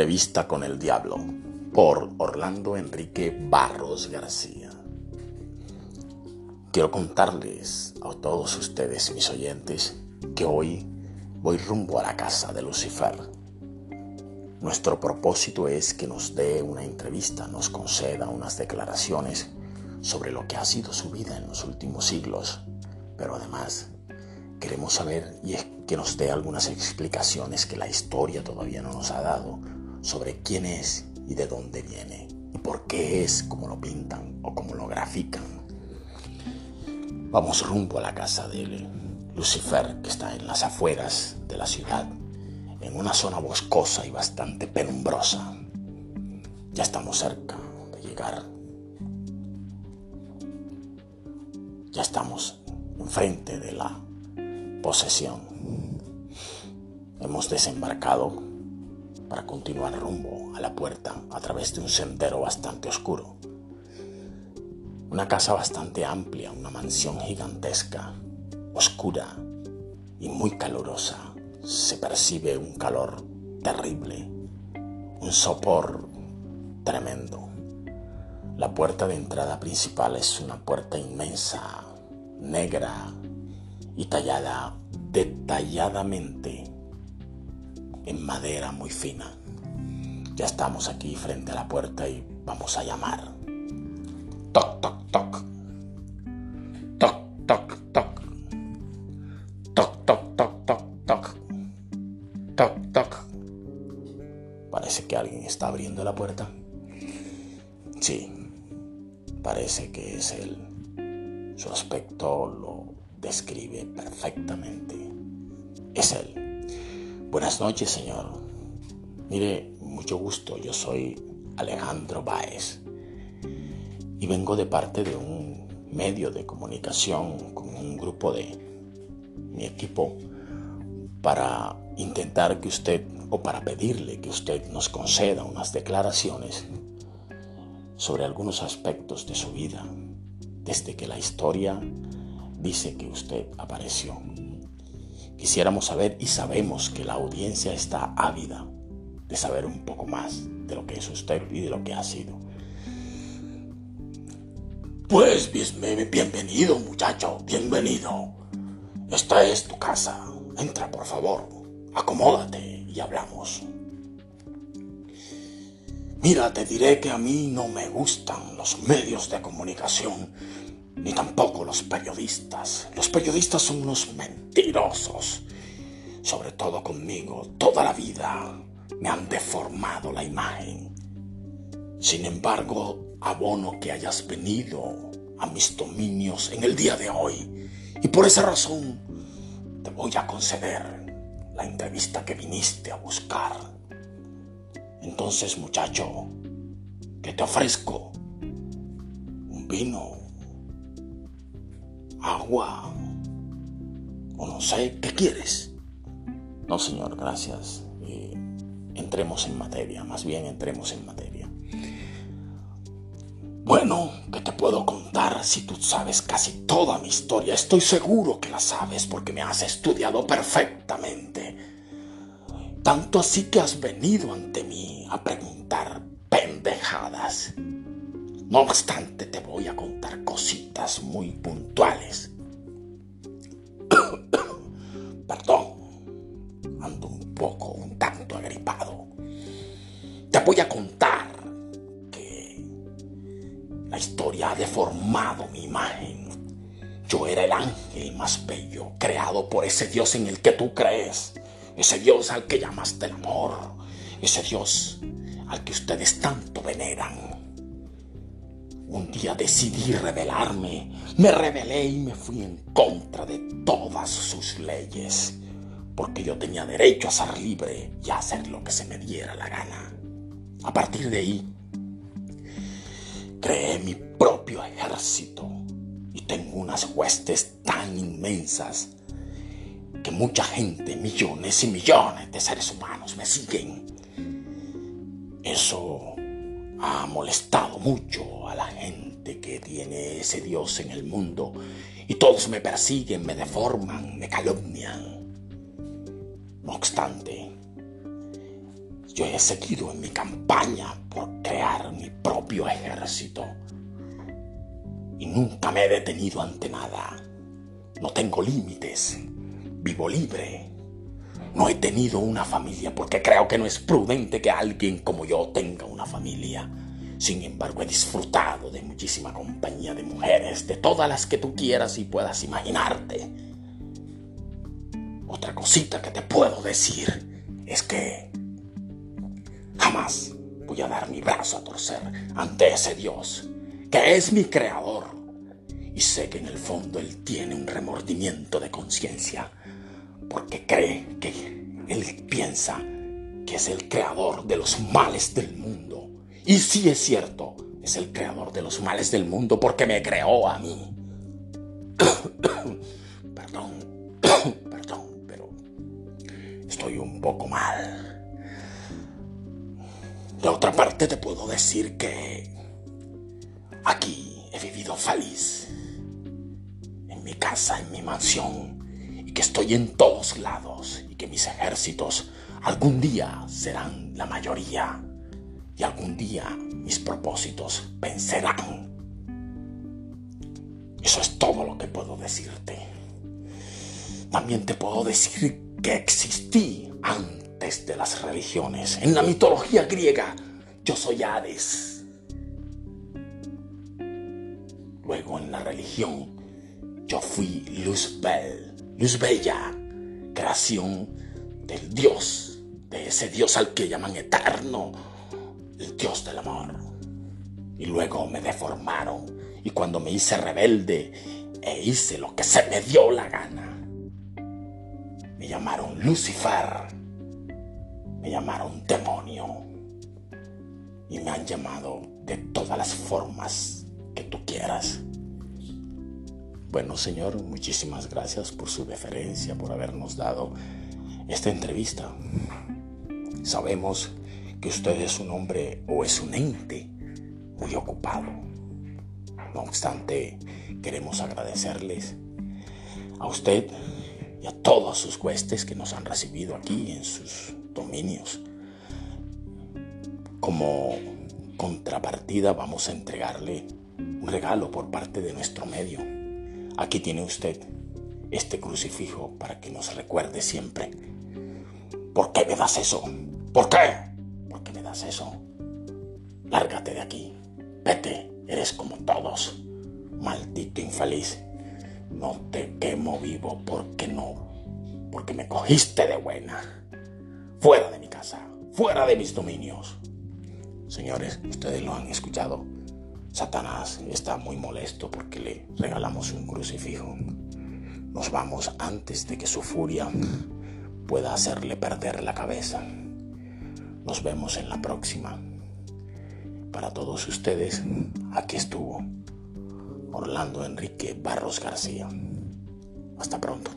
Entrevista con el Diablo por Orlando Enrique Barros García. Quiero contarles a todos ustedes, mis oyentes, que hoy voy rumbo a la casa de Lucifer. Nuestro propósito es que nos dé una entrevista, nos conceda unas declaraciones sobre lo que ha sido su vida en los últimos siglos, pero además queremos saber y es que nos dé algunas explicaciones que la historia todavía no nos ha dado sobre quién es y de dónde viene y por qué es como lo pintan o como lo grafican. Vamos rumbo a la casa de Lucifer, que está en las afueras de la ciudad, en una zona boscosa y bastante penumbrosa. Ya estamos cerca de llegar. Ya estamos enfrente de la posesión. Hemos desembarcado para continuar rumbo a la puerta a través de un sendero bastante oscuro. Una casa bastante amplia, una mansión gigantesca, oscura y muy calurosa. Se percibe un calor terrible, un sopor tremendo. La puerta de entrada principal es una puerta inmensa, negra, y tallada detalladamente en madera muy fina. Ya estamos aquí frente a la puerta y vamos a llamar. Toc, toc, toc. Toc, toc, toc. Toc, toc, toc, toc, toc. Toc, toc. Parece que alguien está abriendo la puerta. Sí, parece que es él. Su aspecto lo describe perfectamente. Es Él. Buenas noches, Señor. Mire, mucho gusto, yo soy Alejandro Báez y vengo de parte de un medio de comunicación con un grupo de mi equipo para intentar que usted o para pedirle que usted nos conceda unas declaraciones sobre algunos aspectos de su vida desde que la historia dice que usted apareció. Quisiéramos saber y sabemos que la audiencia está ávida de saber un poco más de lo que es usted y de lo que ha sido. Pues bienvenido muchacho, bienvenido. Esta es tu casa. Entra por favor, acomódate y hablamos. Mira, te diré que a mí no me gustan los medios de comunicación ni tampoco los periodistas. Los periodistas son unos mentirosos. Sobre todo conmigo, toda la vida me han deformado la imagen. Sin embargo, abono que hayas venido a mis dominios en el día de hoy y por esa razón te voy a conceder la entrevista que viniste a buscar. Entonces, muchacho, ¿qué te ofrezco? Un vino, agua o no sé, ¿qué quieres? No, señor, gracias. Eh, entremos en materia, más bien entremos en materia. Bueno, ¿qué te puedo contar si tú sabes casi toda mi historia? Estoy seguro que la sabes porque me has estudiado perfectamente. Tanto así que has venido ante mí a preguntar pendejadas. No obstante, te voy a contar cositas muy puntuales. Perdón, ando un poco, un tanto agripado. Te voy a contar que la historia ha deformado mi imagen. Yo era el ángel más bello, creado por ese Dios en el que tú crees, ese Dios al que llamaste el amor, ese Dios al que ustedes tanto veneran. Un día decidí rebelarme, me rebelé y me fui en contra de todas sus leyes, porque yo tenía derecho a ser libre y a hacer lo que se me diera la gana. A partir de ahí, creé mi propio ejército y tengo unas huestes tan inmensas que mucha gente, millones y millones de seres humanos me siguen. Eso ha molestado mucho a la gente que tiene ese Dios en el mundo y todos me persiguen, me deforman, me calumnian. No obstante, yo he seguido en mi campaña por crear mi propio ejército. Y nunca me he detenido ante nada. No tengo límites. Vivo libre. No he tenido una familia porque creo que no es prudente que alguien como yo tenga una familia. Sin embargo, he disfrutado de muchísima compañía de mujeres, de todas las que tú quieras y puedas imaginarte. Otra cosita que te puedo decir es que jamás voy a dar mi brazo a torcer ante ese Dios, que es mi creador. Y sé que en el fondo Él tiene un remordimiento de conciencia, porque cree que Él piensa que es el creador de los males del mundo y sí es cierto, es el creador de los males del mundo porque me creó a mí. perdón, perdón, pero estoy un poco mal. De otra parte te puedo decir que aquí he vivido feliz. En mi casa, en mi mansión. Estoy en todos lados. Y que mis ejércitos algún día serán la mayoría y algún día mis propósitos vencerán. Eso es todo lo que puedo decirte. También te puedo decir que existí antes de las religiones. En la mitología griega yo soy Hades. Luego en la religión yo fui Luz Bell, Luz Bella, creación del Dios, de ese Dios al que llaman eterno el Dios del amor. Y luego me deformaron y cuando me hice rebelde e hice lo que se me dio la gana, me llamaron Lucifer, me llamaron demonio y me han llamado de todas las formas que tú quieras. Bueno, Señor, muchísimas gracias por su deferencia, por habernos dado esta entrevista. Sabemos que usted es un hombre o es un ente muy ocupado. No obstante, queremos agradecerles a usted y a todos sus huestes que nos han recibido aquí en sus dominios. Como contrapartida vamos a entregarle un regalo por parte de nuestro medio. Aquí tiene usted este crucifijo para que nos recuerde siempre. ¿Por qué me das eso? ¿Por qué? eso? Lárgate de aquí. Vete, eres como todos. Maldito infeliz. No te quemo vivo porque no. Porque me cogiste de buena. Fuera de mi casa. Fuera de mis dominios. Señores, ustedes lo han escuchado. Satanás está muy molesto porque le regalamos un crucifijo. Nos vamos antes de que su furia pueda hacerle perder la cabeza. Nos vemos en la próxima. Para todos ustedes, aquí estuvo Orlando Enrique Barros García. Hasta pronto.